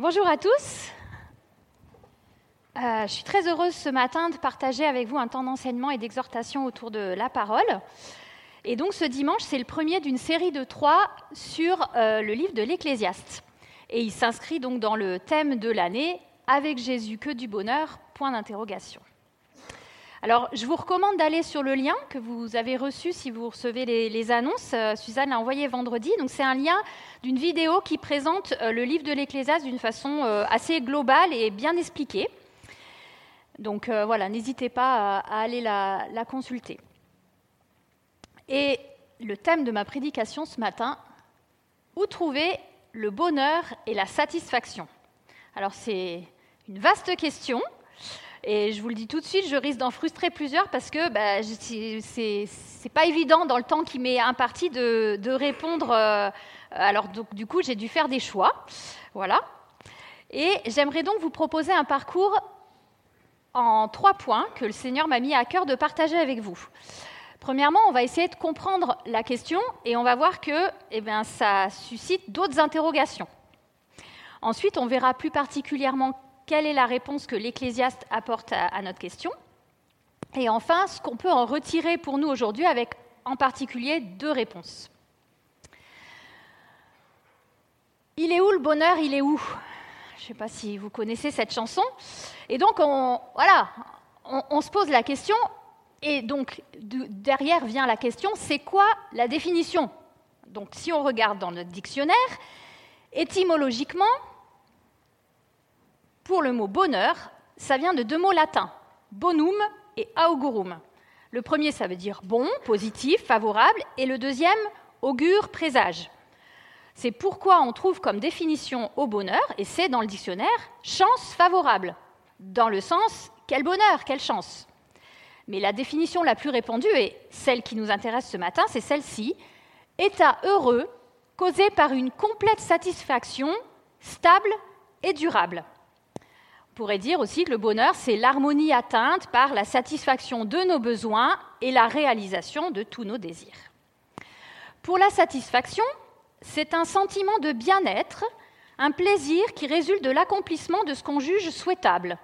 Bonjour à tous. Euh, je suis très heureuse ce matin de partager avec vous un temps d'enseignement et d'exhortation autour de la parole. Et donc ce dimanche, c'est le premier d'une série de trois sur euh, le livre de l'Ecclésiaste. Et il s'inscrit donc dans le thème de l'année, avec Jésus que du bonheur? Alors, je vous recommande d'aller sur le lien que vous avez reçu si vous recevez les, annonces. Euh, Suzanne l'a envoyé vendredi. Donc, c'est un lien d'une vidéo qui présente euh, le livre de l'Ecclésiaste d'une façon euh, assez globale et bien expliquée. Donc, voilà, n'hésitez pas à, aller la, la consulter. Et le thème de ma prédication ce matin, où trouver le bonheur et la satisfaction? Alors, c'est une vaste question. Et je vous le dis tout de suite, je risque d'en frustrer plusieurs parce que bah, c'est pas évident dans le temps qui m'est imparti de, répondre. Euh, alors donc, du coup, j'ai dû faire des choix. Voilà. Et j'aimerais donc vous proposer un parcours en trois points que le Seigneur m'a mis à cœur de partager avec vous. Premièrement, on va essayer de comprendre la question et on va voir que eh bien, ça suscite d'autres interrogations. Ensuite, on verra plus particulièrement quelle est la réponse que l'Ecclésiaste apporte à, notre question. Et enfin, ce qu'on peut en retirer pour nous aujourd'hui avec en particulier deux réponses. Il est où le bonheur? Il est où? Je ne sais pas si vous connaissez cette chanson. Et donc, on, voilà, on, se pose la question, et donc derrière vient la question, c'est quoi la définition? Donc, si on regarde dans notre dictionnaire, étymologiquement, pour le mot bonheur, ça vient de deux mots latins, bonum et augurum. Le premier, ça veut dire bon, positif, favorable, et le deuxième, augure, présage. C'est pourquoi on trouve comme définition au bonheur, et c'est dans le dictionnaire, chance favorable, dans le sens quel bonheur, quelle chance. Mais la définition la plus répandue, et celle qui nous intéresse ce matin, c'est celle-ci, état heureux causé par une complète satisfaction stable et durable. Pourrait dire aussi que le bonheur, c'est l'harmonie atteinte par la satisfaction de nos besoins et la réalisation de tous nos désirs. Pour la satisfaction, c'est un sentiment de bien-être, un plaisir qui résulte de l'accomplissement de ce qu'on juge souhaitable.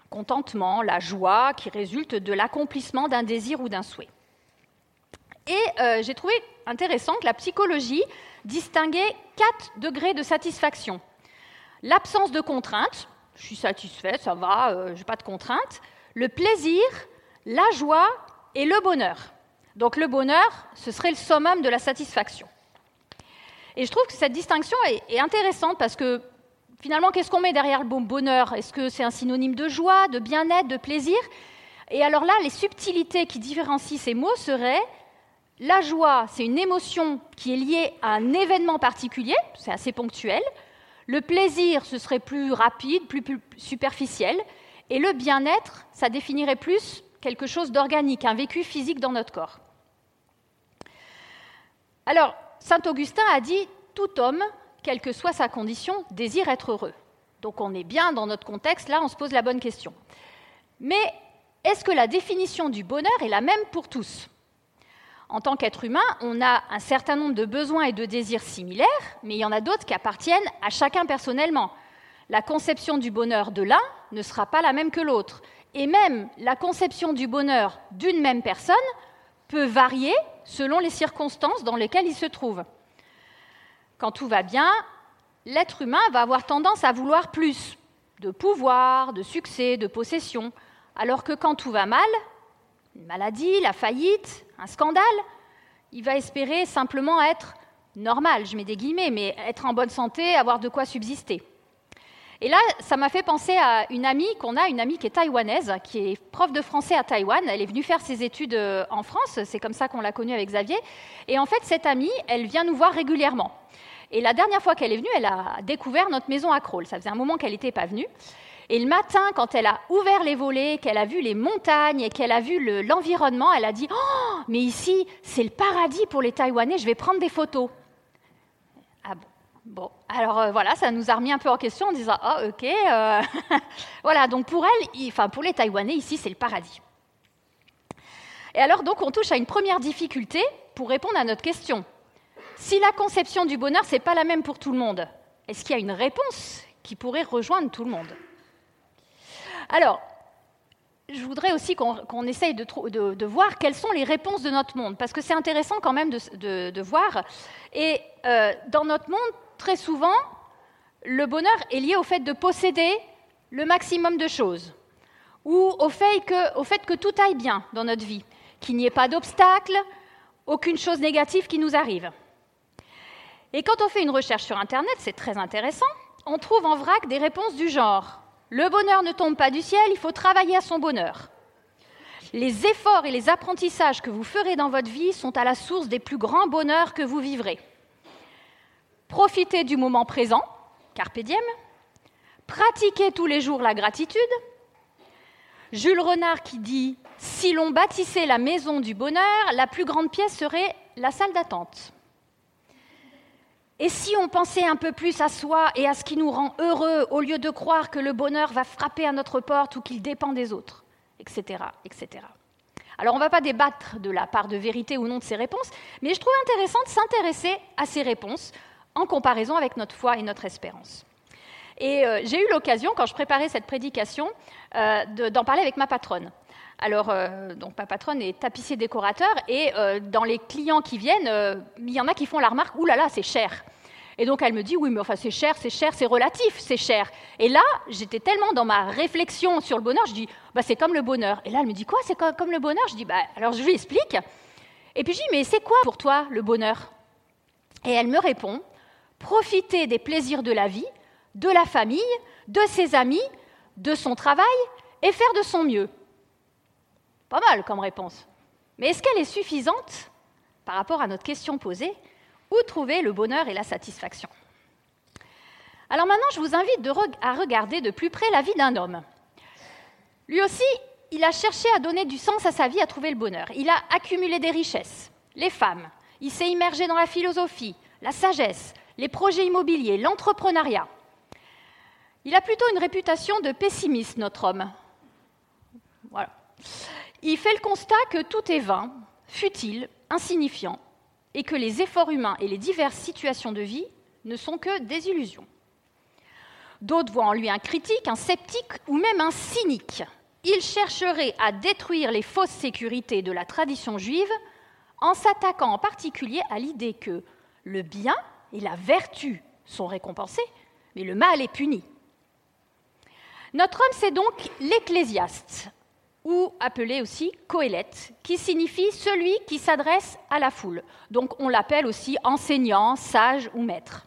Un contentement, la joie qui résulte de l'accomplissement d'un désir ou d'un souhait. Et euh, j'ai trouvé intéressant que la psychologie distinguait quatre degrés de satisfaction. L'absence de contraintes, je suis satisfait, ça va, euh, je n'ai pas de contraintes. Le plaisir, la joie et le bonheur. Donc le bonheur, ce serait le summum de la satisfaction. Et je trouve que cette distinction est, intéressante parce que finalement, qu'est-ce qu'on met derrière le bon bonheur? Est-ce que c'est un synonyme de joie, de bien-être, de plaisir? Et alors là, les subtilités qui différencient ces mots seraient la joie, c'est une émotion qui est liée à un événement particulier, c'est assez ponctuel. Le plaisir, ce serait plus rapide, plus, superficiel. Et le bien-être, ça définirait plus quelque chose d'organique, un vécu physique dans notre corps. Alors, Saint Augustin a dit, tout homme, quelle que soit sa condition, désire être heureux. Donc on est bien dans notre contexte, là on se pose la bonne question. Mais est-ce que la définition du bonheur est la même pour tous? En tant qu'être humain, on a un certain nombre de besoins et de désirs similaires, mais il y en a d'autres qui appartiennent à chacun personnellement. La conception du bonheur de l'un ne sera pas la même que l'autre. Et même la conception du bonheur d'une même personne peut varier selon les circonstances dans lesquelles il se trouve. Quand tout va bien, l'être humain va avoir tendance à vouloir plus de pouvoir, de succès, de possession, alors que quand tout va mal, une maladie, la faillite, un scandale, il va espérer simplement être normal, je mets des guillemets, mais être en bonne santé, avoir de quoi subsister. Et là, ça m'a fait penser à une amie qu'on a, une amie qui est taïwanaise, qui est prof de français à Taïwan. Elle est venue faire ses études euh, en France, c'est comme ça qu'on l'a connue avec Xavier. Et en fait, cette amie, elle vient nous voir régulièrement. Et la dernière fois qu'elle est venue, elle a découvert notre maison à Crawl. Ça faisait un moment qu'elle n'était pas venue. Et le matin, quand elle a ouvert les volets, qu'elle a vu les montagnes et qu'elle a vu l'environnement, elle a dit Oh, mais ici, c'est le paradis pour les Taïwanais, je vais prendre des photos. Ah bon Bon, alors euh, voilà, ça nous a remis un peu en question en disant Ah, ok. Euh, voilà, donc pour elle, enfin pour les Taïwanais, ici, c'est le paradis. Et alors, donc, on touche à une première difficulté pour répondre à notre question. Si la conception du bonheur, n'est pas la même pour tout le monde, Est-ce qu'il y a une réponse qui pourrait rejoindre tout le monde? Alors, je voudrais aussi qu'on essaye de, voir quelles sont les réponses de notre monde, parce que c'est intéressant quand même de, voir. Et euh, dans notre monde, très souvent, le bonheur est lié au fait de posséder le maximum de choses, ou au fait que, au fait que tout aille bien dans notre vie, qu'il n'y ait pas d'obstacles, aucune chose négative qui nous arrive. Et quand on fait une recherche sur Internet, c'est très intéressant, on trouve en vrac des réponses du genre le bonheur ne tombe pas du ciel, il faut travailler à son bonheur. Les efforts et les apprentissages que vous ferez dans votre vie sont à la source des plus grands bonheurs que vous vivrez. Profitez du moment présent, carpe. Pratiquez tous les jours la gratitude. Jules Renard qui dit Si l'on bâtissait la maison du bonheur, la plus grande pièce serait la salle d'attente. Et si on pensait un peu plus à soi et à ce qui nous rend heureux, au lieu de croire que le bonheur va frapper à notre porte ou qu'il dépend des autres, etc.. Alors on ne va pas débattre de la part de vérité ou non de ces réponses, mais je trouve intéressant de s'intéresser à ces réponses en comparaison avec notre foi et notre espérance. Et euh, j'ai eu l'occasion, quand je préparais cette prédication, euh, d'en parler avec ma patronne. Alors, euh, donc ma patronne est tapissier décorateur et euh, dans les clients qui viennent, euh, il y en a qui font la remarque Ouh là c'est cher. Et donc elle me dit Oui, mais enfin, c'est cher, c'est cher, c'est relatif, c'est cher. Et là, j'étais tellement dans ma réflexion sur le bonheur, je dis bah, C'est comme le bonheur. Et là, elle me dit Quoi, c'est comme le bonheur? Je dis bah, Alors je lui explique. Et puis je dis Mais c'est quoi pour toi le bonheur? Et elle me répond Profiter des plaisirs de la vie, de la famille, de ses amis, de son travail et faire de son mieux. Pas mal comme réponse. Mais est-ce qu'elle est suffisante par rapport à notre question posée? Où trouver le bonheur et la satisfaction? Alors maintenant, je vous invite à regarder de plus près la vie d'un homme. Lui aussi, il a cherché à donner du sens à sa vie, à trouver le bonheur. Il a accumulé des richesses, les femmes, il s'est immergé dans la philosophie, la sagesse, les projets immobiliers, l'entrepreneuriat. Il a plutôt une réputation de pessimiste, notre homme. Voilà il fait le constat que tout est vain, futile, insignifiant, et que les efforts humains et les diverses situations de vie ne sont que des illusions. D'autres voient en lui un critique, un sceptique ou même un cynique. Il chercherait à détruire les fausses sécurités de la tradition juive en s'attaquant en particulier à l'idée que le bien et la vertu sont récompensés, mais le mal est puni. Notre homme, c'est donc l'ecclésiaste, ou appelé aussi Coélette, qui signifie celui qui s'adresse à la foule. Donc on l'appelle aussi enseignant, sage ou maître.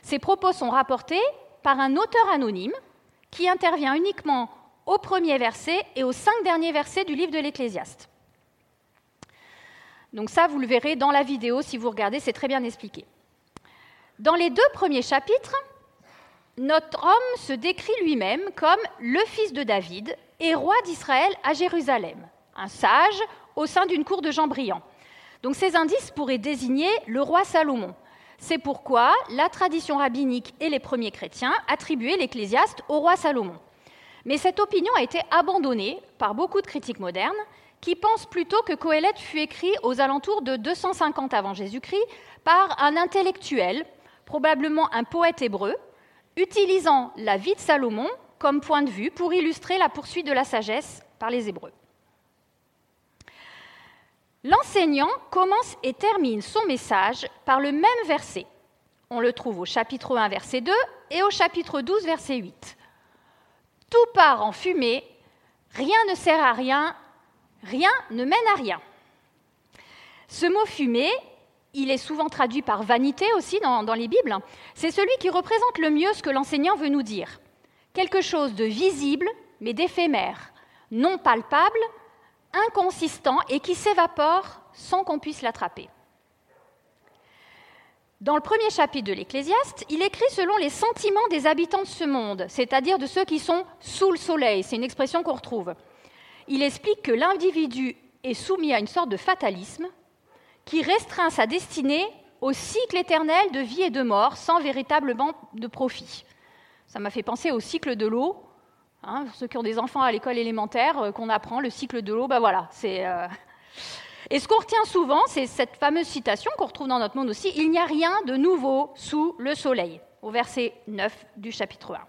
Ces propos sont rapportés par un auteur anonyme qui intervient uniquement au premier verset et aux cinq derniers versets du livre de l'Ecclésiaste. Donc ça, vous le verrez dans la vidéo si vous regardez, c'est très bien expliqué. Dans les deux premiers chapitres, notre homme se décrit lui-même comme le fils de David et roi d'Israël à Jérusalem, un sage au sein d'une cour de gens brillants. Donc ces indices pourraient désigner le roi Salomon. C'est pourquoi la tradition rabbinique et les premiers chrétiens attribuaient l'ecclésiaste au roi Salomon. Mais cette opinion a été abandonnée par beaucoup de critiques modernes qui pensent plutôt que Coëlette fut écrit aux alentours de 250 avant Jésus-Christ par un intellectuel, probablement un poète hébreu, utilisant la vie de Salomon comme point de vue pour illustrer la poursuite de la sagesse par les Hébreux. L'enseignant commence et termine son message par le même verset. On le trouve au chapitre 1, verset 2 et au chapitre 12, verset 8. Tout part en fumée, rien ne sert à rien, rien ne mène à rien. Ce mot fumée, il est souvent traduit par vanité aussi dans, dans les Bibles. C'est celui qui représente le mieux ce que l'enseignant veut nous dire quelque chose de visible, mais d'éphémère, non palpable, inconsistant et qui s'évapore sans qu'on puisse l'attraper. Dans le premier chapitre de l'Ecclésiaste, il écrit selon les sentiments des habitants de ce monde, c'est-à-dire de ceux qui sont sous le soleil, c'est une expression qu'on retrouve. Il explique que l'individu est soumis à une sorte de fatalisme qui restreint sa destinée au cycle éternel de vie et de mort sans véritablement de profit. Ça m'a fait penser au cycle de l'eau. Hein, ceux qui ont des enfants à l'école élémentaire, euh, qu'on apprend le cycle de l'eau, ben voilà. C'est, euh, Et ce qu'on retient souvent, c'est cette fameuse citation qu'on retrouve dans notre monde aussi il n'y a rien de nouveau sous le soleil. au verset 9 du chapitre 1.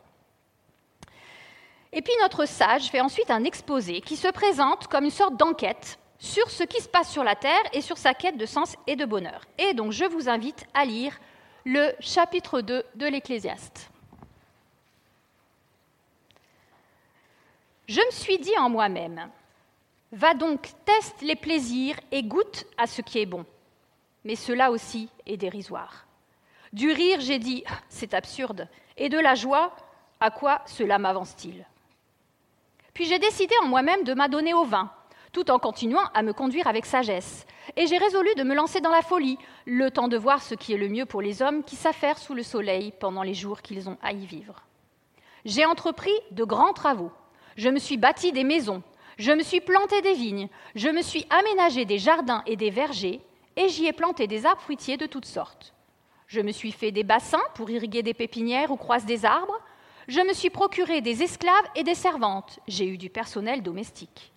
Et puis notre sage fait ensuite un exposé qui se présente comme une sorte d'enquête sur ce qui se passe sur la terre et sur sa quête de sens et de bonheur. Et donc je vous invite à lire le chapitre 2 de l'Ecclésiaste. Je me suis dit en moi-même, va donc, teste les plaisirs et goûte à ce qui est bon. Mais cela aussi est dérisoire. Du rire, j'ai dit, c'est absurde. Et de la joie, à quoi cela m'avance-t-il? Puis j'ai décidé en moi-même de m'adonner au vin, tout en continuant à me conduire avec sagesse. Et j'ai résolu de me lancer dans la folie, le temps de voir ce qui est le mieux pour les hommes qui s'affairent sous le soleil pendant les jours qu'ils ont à y vivre. J'ai entrepris de grands travaux. Je me suis bâti des maisons, je me suis planté des vignes, je me suis aménagé des jardins et des vergers, et j'y ai planté des arbres fruitiers de toutes sortes. Je me suis fait des bassins pour irriguer des pépinières ou croiser des arbres. Je me suis procuré des esclaves et des servantes. J'ai eu du personnel domestique.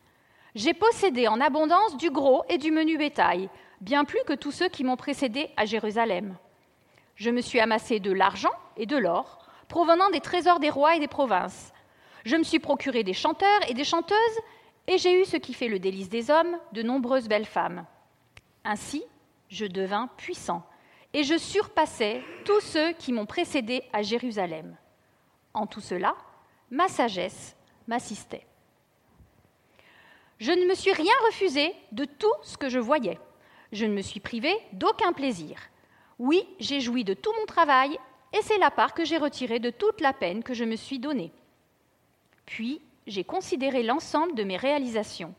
J'ai possédé en abondance du gros et du menu bétail, bien plus que tous ceux qui m'ont précédé à Jérusalem. Je me suis amassé de l'argent et de l'or, provenant des trésors des rois et des provinces. Je me suis procuré des chanteurs et des chanteuses, et j'ai eu ce qui fait le délice des hommes, de nombreuses belles femmes. Ainsi, je devins puissant et je surpassais tous ceux qui m'ont précédé à Jérusalem. En tout cela, ma sagesse m'assistait. Je ne me suis rien refusé de tout ce que je voyais. Je ne me suis privé d'aucun plaisir. Oui, j'ai joui de tout mon travail, et c'est la part que j'ai retirée de toute la peine que je me suis donnée. Puis j'ai considéré l'ensemble de mes réalisations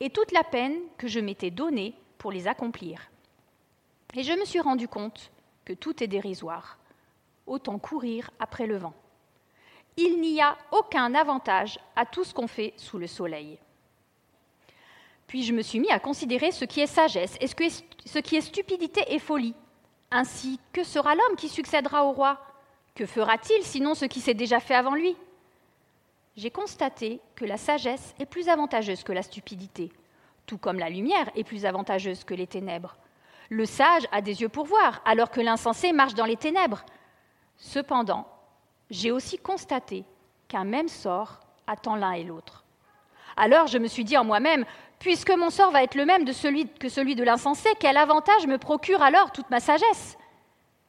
et toute la peine que je m'étais donnée pour les accomplir. Et je me suis rendu compte que tout est dérisoire. Autant courir après le vent. Il n'y a aucun avantage à tout ce qu'on fait sous le soleil. Puis je me suis mis à considérer ce qui est sagesse et ce qui est stupidité et folie. Ainsi, que sera l'homme qui succédera au roi? Que fera-t-il sinon ce qui s'est déjà fait avant lui? J'ai constaté que la sagesse est plus avantageuse que la stupidité, tout comme la lumière est plus avantageuse que les ténèbres. Le sage a des yeux pour voir, alors que l'insensé marche dans les ténèbres. Cependant, j'ai aussi constaté qu'un même sort attend l'un et l'autre. Alors je me suis dit en moi-même, puisque mon sort va être le même que celui de l'insensé, quel avantage me procure alors toute ma sagesse?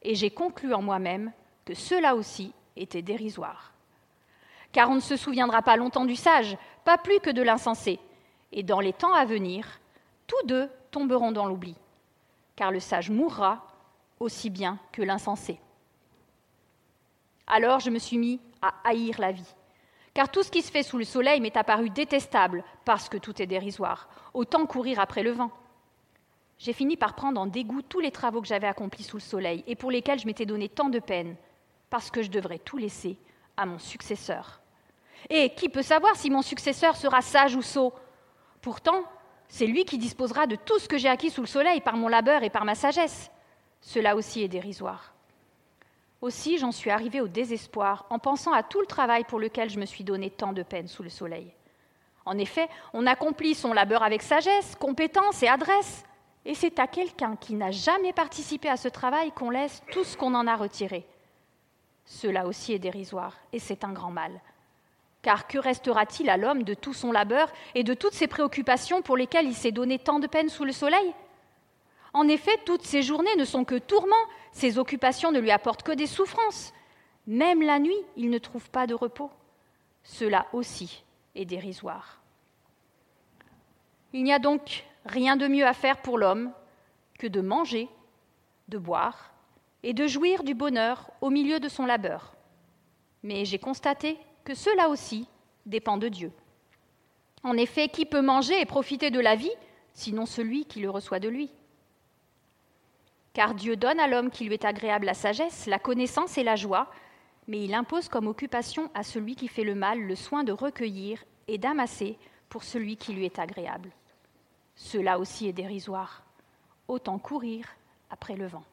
Et j'ai conclu en moi-même que cela aussi était dérisoire. Car on ne se souviendra pas longtemps du sage, pas plus que de l'insensé. Et dans les temps à venir, tous deux tomberont dans l'oubli car le sage mourra aussi bien que l'insensé. Alors je me suis mis à haïr la vie, car tout ce qui se fait sous le soleil m'est apparu détestable, parce que tout est dérisoire. Autant courir après le vent. J'ai fini par prendre en dégoût tous les travaux que j'avais accomplis sous le soleil et pour lesquels je m'étais donné tant de peine, parce que je devrais tout laisser à mon successeur. Et qui peut savoir si mon successeur sera sage ou sot? Pourtant, c'est lui qui disposera de tout ce que j'ai acquis sous le soleil par mon labeur et par ma sagesse. Cela aussi est dérisoire. Aussi, j'en suis arrivée au désespoir en pensant à tout le travail pour lequel je me suis donné tant de peine sous le soleil. En effet, on accomplit son labeur avec sagesse, compétence et adresse, et c'est à quelqu'un qui n'a jamais participé à ce travail qu'on laisse tout ce qu'on en a retiré. Cela aussi est dérisoire, et c'est un grand mal. Car que restera-t-il à l'homme de tout son labeur et de toutes ses préoccupations pour lesquelles il s'est donné tant de peine sous le soleil? En effet, toutes ses journées ne sont que tourments, ses occupations ne lui apportent que des souffrances. Même la nuit, il ne trouve pas de repos. Cela aussi est dérisoire. Il n'y a donc rien de mieux à faire pour l'homme que de manger, de boire et de jouir du bonheur au milieu de son labeur. Mais j'ai constaté que cela aussi dépend de Dieu. En effet, qui peut manger et profiter de la vie, sinon celui qui le reçoit de lui? Car Dieu donne à l'homme qui lui est agréable la sagesse, la connaissance et la joie, mais il impose comme occupation à celui qui fait le mal le soin de recueillir et d'amasser pour celui qui lui est agréable. Cela aussi est dérisoire. Autant courir après le vent.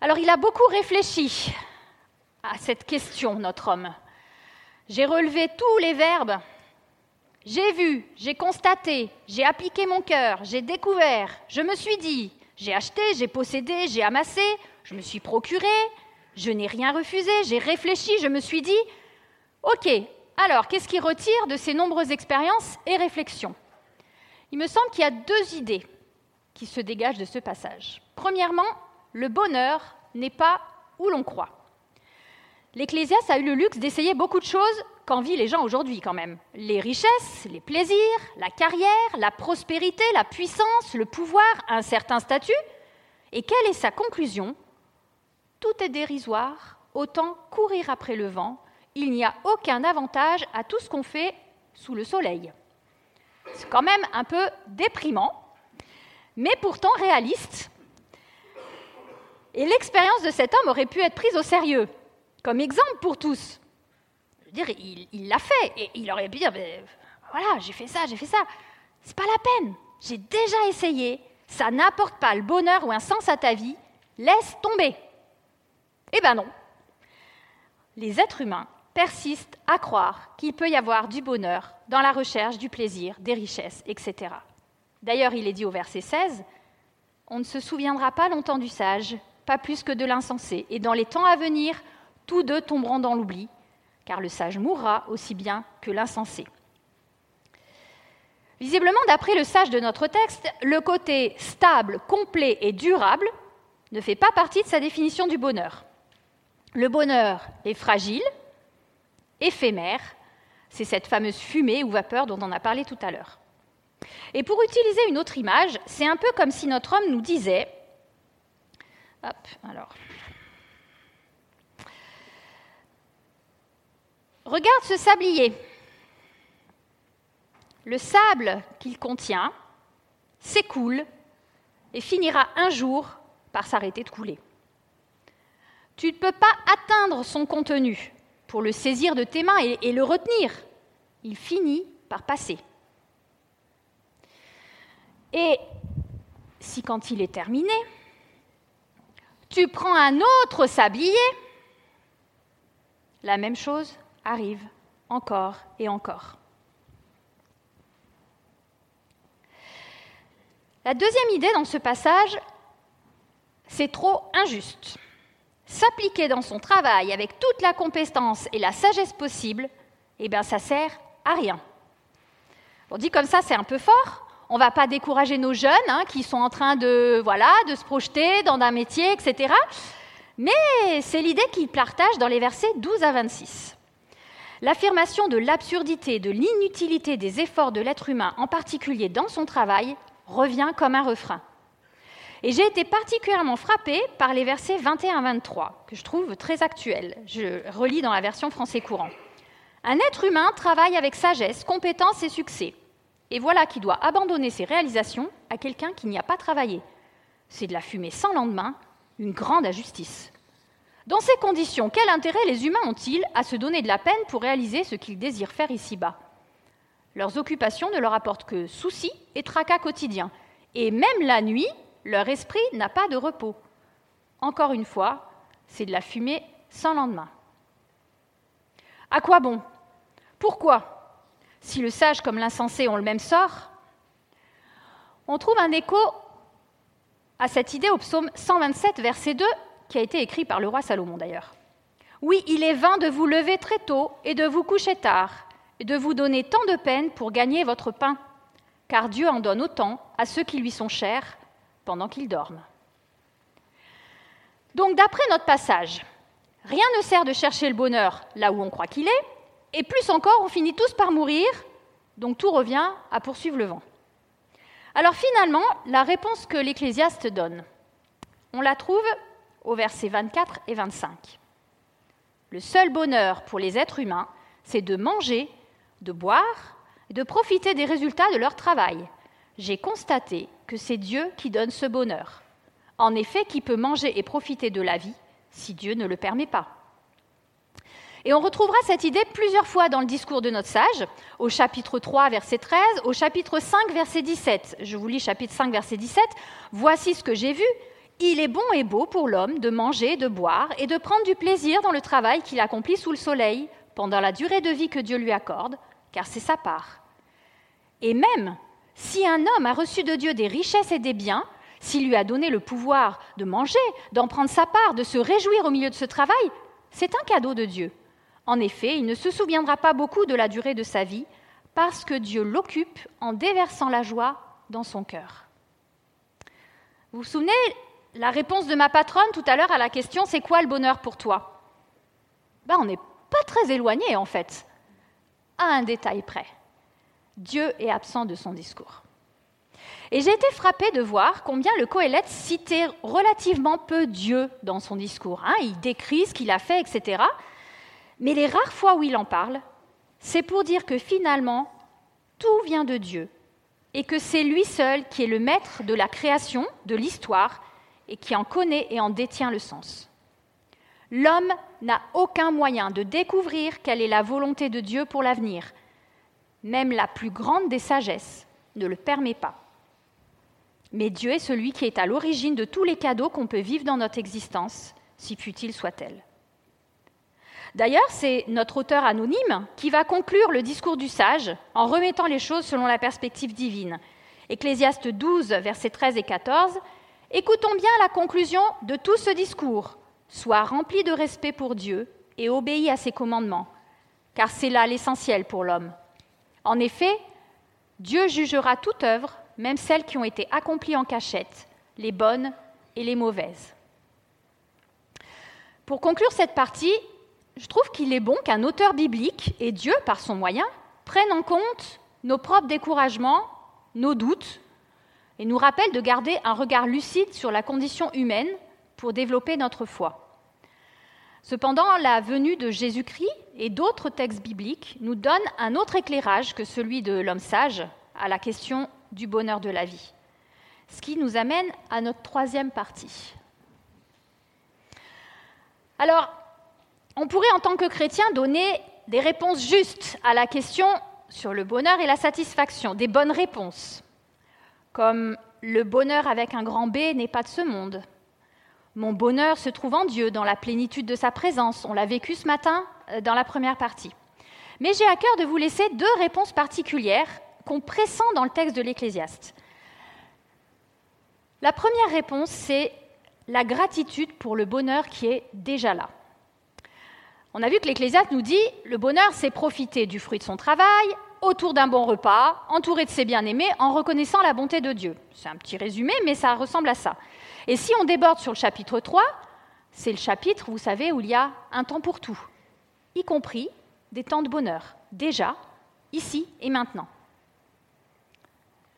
Alors il a beaucoup réfléchi à cette question, notre homme. J'ai relevé tous les verbes. J'ai vu, j'ai constaté, j'ai appliqué mon cœur, j'ai découvert, je me suis dit, j'ai acheté, j'ai possédé, j'ai amassé, je me suis procuré, je n'ai rien refusé, j'ai réfléchi, je me suis dit, OK, alors qu'est-ce qui retire de ces nombreuses expériences et réflexions? Il me semble qu'il y a deux idées qui se dégagent de ce passage. Premièrement, le bonheur n'est pas où l'on croit. L'Ecclésiaste a eu le luxe d'essayer beaucoup de choses qu'envient les gens aujourd'hui quand même. Les richesses, les plaisirs, la carrière, la prospérité, la puissance, le pouvoir, un certain statut. Et quelle est sa conclusion? Tout est dérisoire, autant courir après le vent, il n'y a aucun avantage à tout ce qu'on fait sous le soleil. C'est quand même un peu déprimant, mais pourtant réaliste. Et l'expérience de cet homme aurait pu être prise au sérieux, comme exemple pour tous. Je veux dire, il l'a fait, et il aurait pu dire, voilà, j'ai fait ça, j'ai fait ça. C'est pas la peine, j'ai déjà essayé, ça n'apporte pas le bonheur ou un sens à ta vie, laisse tomber. Eh ben non. Les êtres humains persistent à croire qu'il peut y avoir du bonheur dans la recherche du plaisir, des richesses, etc. D'ailleurs, il est dit au verset 16, On ne se souviendra pas longtemps du sage, pas plus que de l'insensé, et dans les temps à venir, tous deux tomberont dans l'oubli, car le sage mourra aussi bien que l'insensé. Visiblement, d'après le sage de notre texte, le côté stable, complet et durable ne fait pas partie de sa définition du bonheur. Le bonheur est fragile, éphémère, c'est cette fameuse fumée ou vapeur dont on a parlé tout à l'heure. Et pour utiliser une autre image, c'est un peu comme si notre homme nous disait Hop, alors. Regarde ce sablier. Le sable qu'il contient s'écoule et finira un jour par s'arrêter de couler. Tu ne peux pas atteindre son contenu pour le saisir de tes mains et, le retenir. Il finit par passer. Et si quand il est terminé, tu prends un autre sablier, la même chose arrive encore et encore. La deuxième idée dans ce passage, c'est trop injuste. S'appliquer dans son travail avec toute la compétence et la sagesse possible, eh bien ça sert à rien. On dit comme ça, c'est un peu fort, on ne va pas décourager nos jeunes hein, qui sont en train de, voilà, de se projeter dans un métier, etc. Mais c'est l'idée qu'il partage dans les versets 12 à 26. L'affirmation de l'absurdité, de l'inutilité des efforts de l'être humain, en particulier dans son travail, revient comme un refrain. Et j'ai été particulièrement frappée par les versets 21 à 23, que je trouve très actuels. Je relis dans la version français courant. Un être humain travaille avec sagesse, compétence et succès et voilà qu'il doit abandonner ses réalisations à quelqu'un qui n'y a pas travaillé. C'est de la fumée sans lendemain, une grande injustice. Dans ces conditions, quel intérêt les humains ont-ils à se donner de la peine pour réaliser ce qu'ils désirent faire ici-bas? Leurs occupations ne leur apportent que soucis et tracas quotidiens, et même la nuit, leur esprit n'a pas de repos. Encore une fois, c'est de la fumée sans lendemain. À quoi bon? Pourquoi? Si le sage comme l'insensé ont le même sort, on trouve un écho à cette idée au psaume 127, verset 2, qui a été écrit par le roi Salomon d'ailleurs. Oui, il est vain de vous lever très tôt et de vous coucher tard, et de vous donner tant de peine pour gagner votre pain, car Dieu en donne autant à ceux qui lui sont chers pendant qu'ils dorment. Donc d'après notre passage, rien ne sert de chercher le bonheur là où on croit qu'il est, et plus encore, on finit tous par mourir, donc tout revient à poursuivre le vent. Alors finalement, la réponse que l'Ecclésiaste donne, on la trouve au verset 24 et 25. Le seul bonheur pour les êtres humains, c'est de manger, de boire et de profiter des résultats de leur travail. J'ai constaté que c'est Dieu qui donne ce bonheur. En effet, qui peut manger et profiter de la vie si Dieu ne le permet pas? Et on retrouvera cette idée plusieurs fois dans le discours de notre sage, au chapitre 3, verset 13, au chapitre 5, verset 17. Je vous lis chapitre 5, verset 17. Voici ce que j'ai vu. Il est bon et beau pour l'homme de manger, de boire et de prendre du plaisir dans le travail qu'il accomplit sous le soleil pendant la durée de vie que Dieu lui accorde, car c'est sa part. Et même si un homme a reçu de Dieu des richesses et des biens, s'il lui a donné le pouvoir de manger, d'en prendre sa part, de se réjouir au milieu de ce travail, c'est un cadeau de Dieu. En effet, il ne se souviendra pas beaucoup de la durée de sa vie, parce que Dieu l'occupe en déversant la joie dans son cœur. Vous vous souvenez la réponse de ma patronne tout à l'heure à la question C'est quoi le bonheur pour toi? Ben, On n'est pas très éloigné en fait, à un détail près. Dieu est absent de son discours. Et j'ai été frappée de voir combien le Coëlette citait relativement peu Dieu dans son discours. Hein. il décrit ce qu'il a fait, etc. Mais les rares fois où il en parle, c'est pour dire que finalement, tout vient de Dieu et que c'est lui seul qui est le maître de la création, de l'histoire, et qui en connaît et en détient le sens. L'homme n'a aucun moyen de découvrir quelle est la volonté de Dieu pour l'avenir. Même la plus grande des sagesses ne le permet pas. Mais Dieu est celui qui est à l'origine de tous les cadeaux qu'on peut vivre dans notre existence, si futiles soient-elles. D'ailleurs, c'est notre auteur anonyme qui va conclure le discours du sage en remettant les choses selon la perspective divine. Ecclésiaste 12, versets 13 et 14. Écoutons bien la conclusion de tout ce discours. Sois rempli de respect pour Dieu et obéis à ses commandements, car c'est là l'essentiel pour l'homme. En effet, Dieu jugera toute œuvre, même celles qui ont été accomplies en cachette, les bonnes et les mauvaises. Pour conclure cette partie, je trouve qu'il est bon qu'un auteur biblique, et Dieu par son moyen, prenne en compte nos propres découragements, nos doutes, et nous rappelle de garder un regard lucide sur la condition humaine pour développer notre foi. Cependant, la venue de Jésus-Christ et d'autres textes bibliques nous donnent un autre éclairage que celui de l'homme sage à la question du bonheur de la vie. Ce qui nous amène à notre troisième partie. Alors, on pourrait en tant que chrétien donner des réponses justes à la question sur le bonheur et la satisfaction, des bonnes réponses, comme le bonheur avec un grand B n'est pas de ce monde. Mon bonheur se trouve en Dieu, dans la plénitude de sa présence. On l'a vécu ce matin euh, dans la première partie. Mais j'ai à cœur de vous laisser deux réponses particulières qu'on pressent dans le texte de l'Ecclésiaste. La première réponse, c'est la gratitude pour le bonheur qui est déjà là. On a vu que l'Ecclésiaste nous dit le bonheur, c'est profiter du fruit de son travail, autour d'un bon repas, entouré de ses bien-aimés, en reconnaissant la bonté de Dieu. C'est un petit résumé, mais ça ressemble à ça. Et si on déborde sur le chapitre 3, c'est le chapitre, vous savez, où il y a un temps pour tout, y compris des temps de bonheur, déjà, ici et maintenant.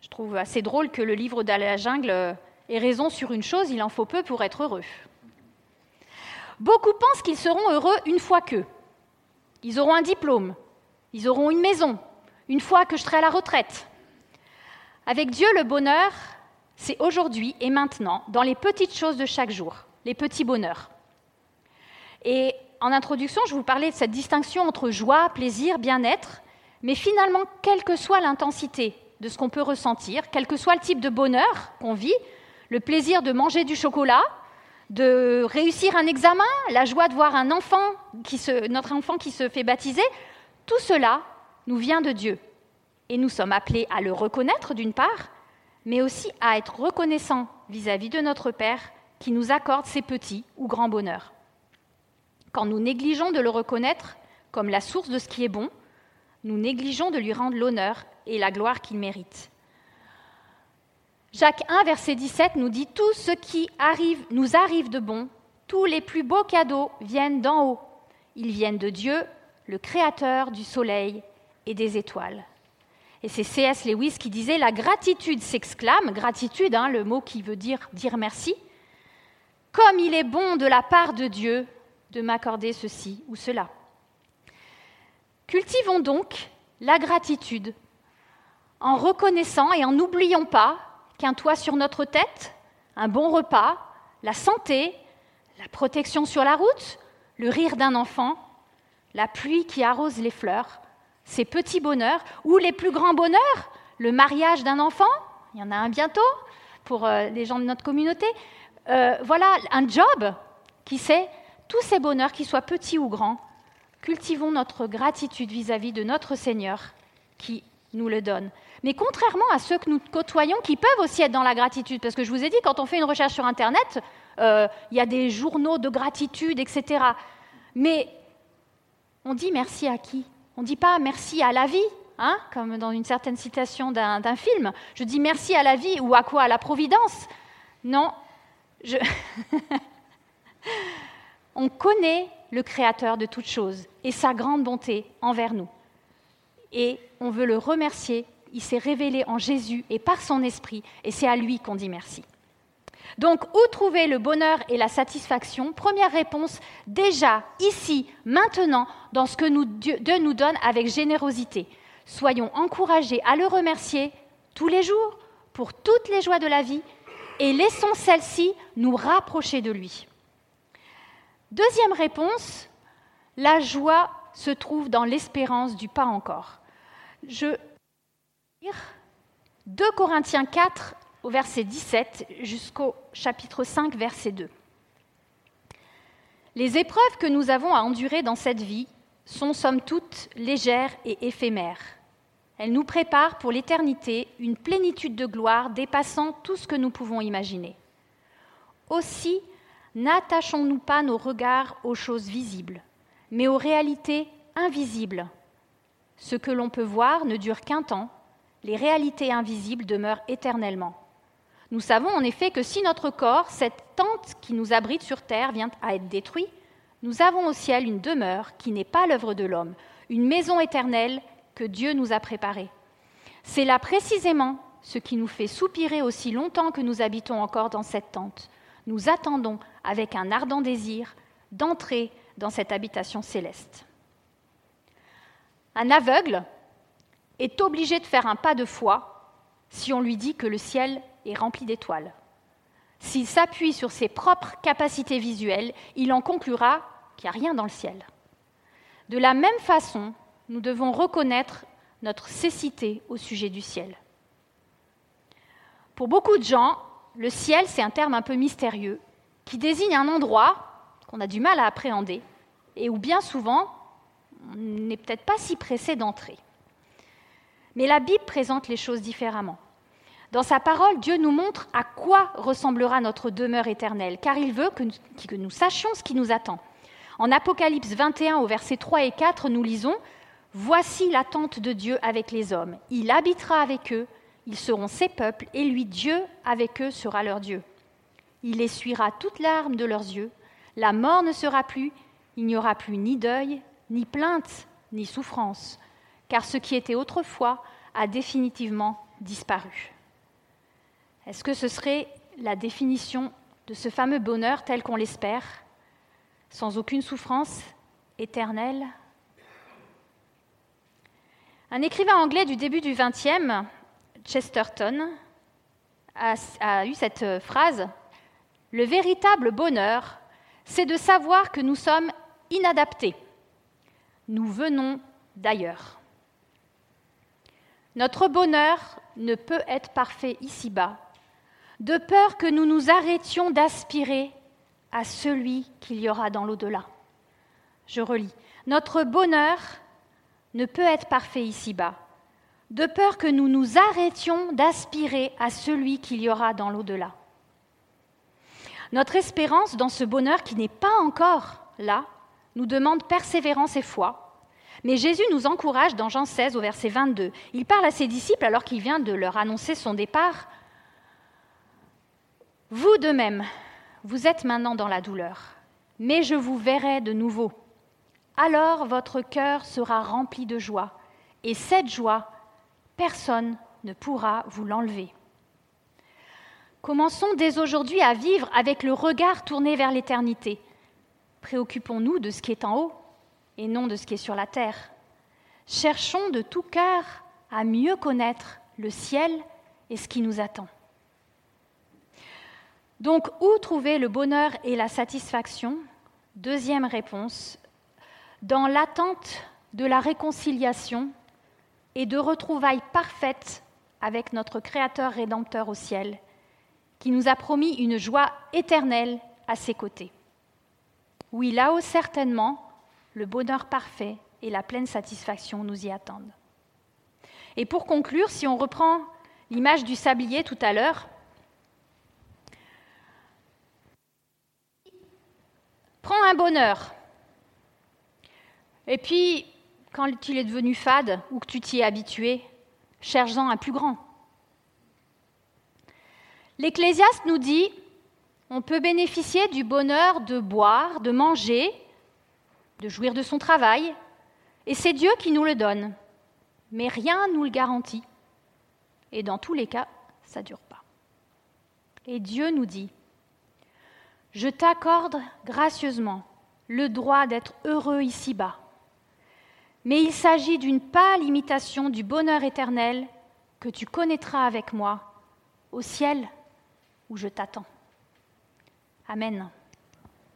Je trouve assez drôle que le livre de la jungle ait raison sur une chose, il en faut peu pour être heureux. Beaucoup pensent qu'ils seront heureux une fois que. Ils auront un diplôme, ils auront une maison, une fois que je serai à la retraite. Avec Dieu, le bonheur, c'est aujourd'hui et maintenant, dans les petites choses de chaque jour, les petits bonheurs. Et en introduction, je vous parlais de cette distinction entre joie, plaisir, bien-être, mais finalement, quelle que soit l'intensité de ce qu'on peut ressentir, quel que soit le type de bonheur qu'on vit, le plaisir de manger du chocolat, de réussir un examen, la joie de voir un enfant notre enfant qui se fait baptiser, tout cela nous vient de Dieu. Et nous sommes appelés à le reconnaître d'une part, mais aussi à être reconnaissants vis-à-vis de notre Père qui nous accorde ces petits ou grands bonheurs. Quand nous négligeons de le reconnaître comme la source de ce qui est bon, nous négligeons de lui rendre l'honneur et la gloire qu'il mérite. Jacques 1, verset 17 nous dit Tout ce qui nous arrive de bon, tous les plus beaux cadeaux viennent d'en haut. Ils viennent de Dieu, le Créateur du soleil et des étoiles. Et c'est C.S. Lewis qui disait La gratitude s'exclame, gratitude, hein, le mot qui veut dire dire merci, comme il est bon de la part de Dieu de m'accorder ceci ou cela. Cultivons donc la gratitude en reconnaissant et en n'oublions pas qu'un toit sur notre tête, un bon repas, la santé, la protection sur la route, le rire d'un enfant, la pluie qui arrose les fleurs, ces petits bonheurs, ou les plus grands bonheurs, le mariage d'un enfant, il y en a un bientôt pour euh, les gens de notre communauté, euh, voilà un job, qui sait, tous ces bonheurs, qu'ils soient petits ou grands, cultivons notre gratitude vis-à-vis -vis de notre Seigneur qui nous le donne. Mais contrairement à ceux que nous côtoyons, qui peuvent aussi être dans la gratitude, parce que je vous ai dit, quand on fait une recherche sur Internet, euh, il y a des journaux de gratitude, etc. Mais on dit merci à qui? On ne dit pas merci à la vie, hein, comme dans une certaine citation d'un film. Je dis merci à la vie ou à quoi? À la providence? Non. On connaît le Créateur de toutes choses et sa grande bonté envers nous. Et on veut le remercier. Il s'est révélé en Jésus et par son esprit, et c'est à lui qu'on dit merci. Donc, où trouver le bonheur et la satisfaction? Première réponse, déjà, ici, maintenant, dans ce que Dieu nous donne avec générosité. Soyons encouragés à le remercier tous les jours pour toutes les joies de la vie et laissons celles-ci nous rapprocher de lui. Deuxième réponse, la joie se trouve dans l'espérance du pas encore. Je lire 2 Corinthiens 4 au verset 17 jusqu'au chapitre 5 verset 2. Les épreuves que nous avons à endurer dans cette vie sont somme toute légères et éphémères. Elles nous préparent pour l'éternité une plénitude de gloire dépassant tout ce que nous pouvons imaginer. Aussi, n'attachons-nous pas nos regards aux choses visibles, mais aux réalités invisibles. Ce que l'on peut voir ne dure qu'un temps, les réalités invisibles demeurent éternellement. Nous savons en effet que si notre corps, cette tente qui nous abrite sur terre, vient à être détruit, nous avons au ciel une demeure qui n'est pas l'œuvre de l'homme, une maison éternelle que Dieu nous a préparée. C'est là précisément ce qui nous fait soupirer aussi longtemps que nous habitons encore dans cette tente. Nous attendons avec un ardent désir d'entrer dans cette habitation céleste. Un aveugle est obligé de faire un pas de foi si on lui dit que le ciel est rempli d'étoiles. S'il s'appuie sur ses propres capacités visuelles, il en conclura qu'il n'y a rien dans le ciel. De la même façon, nous devons reconnaître notre cécité au sujet du ciel. Pour beaucoup de gens, le ciel, c'est un terme un peu mystérieux qui désigne un endroit qu'on a du mal à appréhender et où bien souvent on n'est peut-être pas si pressé d'entrer. Mais la Bible présente les choses différemment. Dans sa parole, Dieu nous montre à quoi ressemblera notre demeure éternelle, car il veut que nous, sachions ce qui nous attend. En Apocalypse 21 au verset 3 et 4, nous lisons Voici l'attente de Dieu avec les hommes. Il habitera avec eux, ils seront ses peuples, et lui, Dieu, avec eux, sera leur Dieu. Il essuiera toutes larmes de leurs yeux. La mort ne sera plus. Il n'y aura plus ni deuil, ni plainte, ni souffrance, car ce qui était autrefois a définitivement disparu. Est-ce que ce serait la définition de ce fameux bonheur tel qu'on l'espère, sans aucune souffrance éternelle? Un écrivain anglais du début du XXe, Chesterton, a, a eu cette phrase le véritable bonheur, c'est de savoir que nous sommes inadaptés. Nous venons d'ailleurs. Notre bonheur ne peut être parfait ici-bas, de peur que nous nous arrêtions d'aspirer à celui qu'il y aura dans l'au-delà. Je relis. Notre bonheur ne peut être parfait ici-bas, de peur que nous nous arrêtions d'aspirer à celui qu'il y aura dans l'au-delà. Notre espérance dans ce bonheur qui n'est pas encore là nous demande persévérance et foi. Mais Jésus nous encourage dans Jean 16 au verset 22. Il parle à ses disciples alors qu'il vient de leur annoncer son départ. Vous de même, vous êtes maintenant dans la douleur, mais je vous verrai de nouveau. Alors votre cœur sera rempli de joie, et cette joie, personne ne pourra vous l'enlever. Commençons dès aujourd'hui à vivre avec le regard tourné vers l'éternité. Préoccupons-nous de ce qui est en haut et non de ce qui est sur la terre. Cherchons de tout cœur à mieux connaître le ciel et ce qui nous attend. Donc, où trouver le bonheur et la satisfaction? Deuxième réponse, dans l'attente de la réconciliation et de retrouvailles parfaites avec notre Créateur rédempteur au ciel qui nous a promis une joie éternelle à ses côtés. Oui, là-haut, certainement, le bonheur parfait et la pleine satisfaction nous y attendent. Et pour conclure, si on reprend l'image du sablier tout à l'heure, prends un bonheur. Et puis, quand il est devenu fade ou que tu t'y es habitué, cherche-en un plus grand. L'Ecclésiaste nous dit on peut bénéficier du bonheur de boire, de manger, de jouir de son travail, et c'est Dieu qui nous le donne. Mais rien ne nous le garantit. Et dans tous les cas, ça ne dure pas. Et Dieu nous dit, je t'accorde gracieusement le droit d'être heureux ici-bas. Mais il s'agit d'une pâle imitation du bonheur éternel que tu connaîtras avec moi au ciel où je t'attends. Amen.